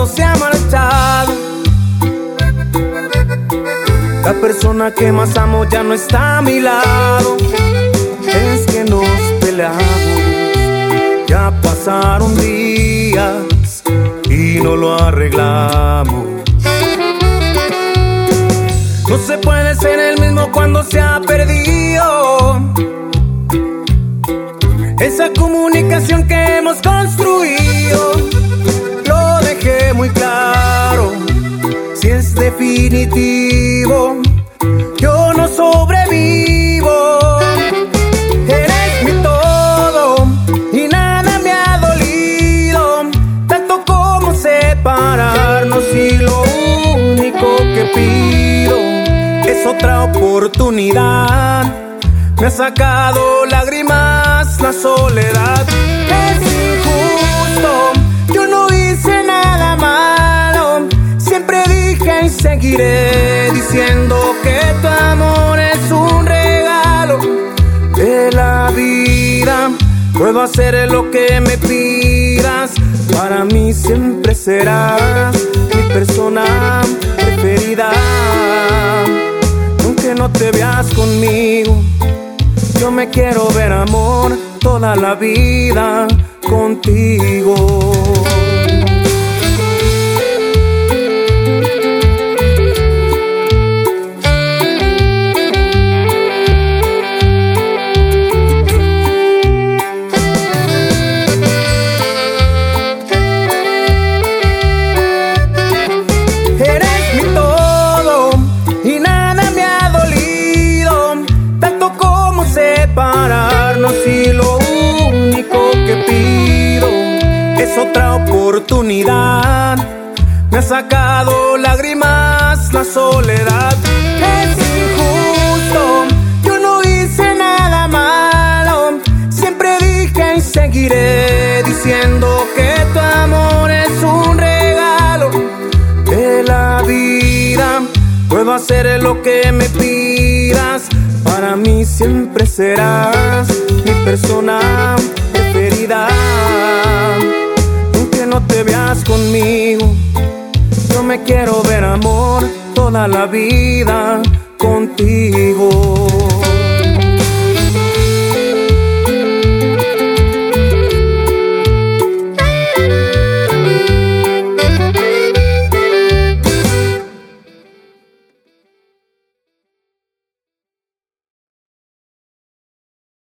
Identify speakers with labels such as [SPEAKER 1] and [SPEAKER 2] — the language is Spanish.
[SPEAKER 1] mundo se ha marchado. La persona que más amo ya no está a mi lado. Es que nos peleamos. Ya pasaron días y no lo arreglamos. No se puede ser el mismo cuando se ha perdido. Esa comunicación que hemos construido. Definitivo, yo no sobrevivo. Eres mi todo y nada me ha dolido, tanto como separarnos y lo único que pido es otra oportunidad. Me ha sacado lágrimas la soledad. Seguiré diciendo que tu amor es un regalo de la vida. Puedo hacer lo que me pidas. Para mí siempre serás mi persona preferida. Aunque no te veas conmigo, yo me quiero ver amor toda la vida contigo. Separarnos y lo único que pido es otra oportunidad. Me ha sacado lágrimas la soledad. Es injusto, yo no hice nada malo. Siempre dije y seguiré diciendo que tu amor es un regalo de la vida. Puedo hacer lo que me pidas. Para mí siempre serás mi persona preferida. Aunque no te veas conmigo, yo me quiero ver amor toda la vida contigo.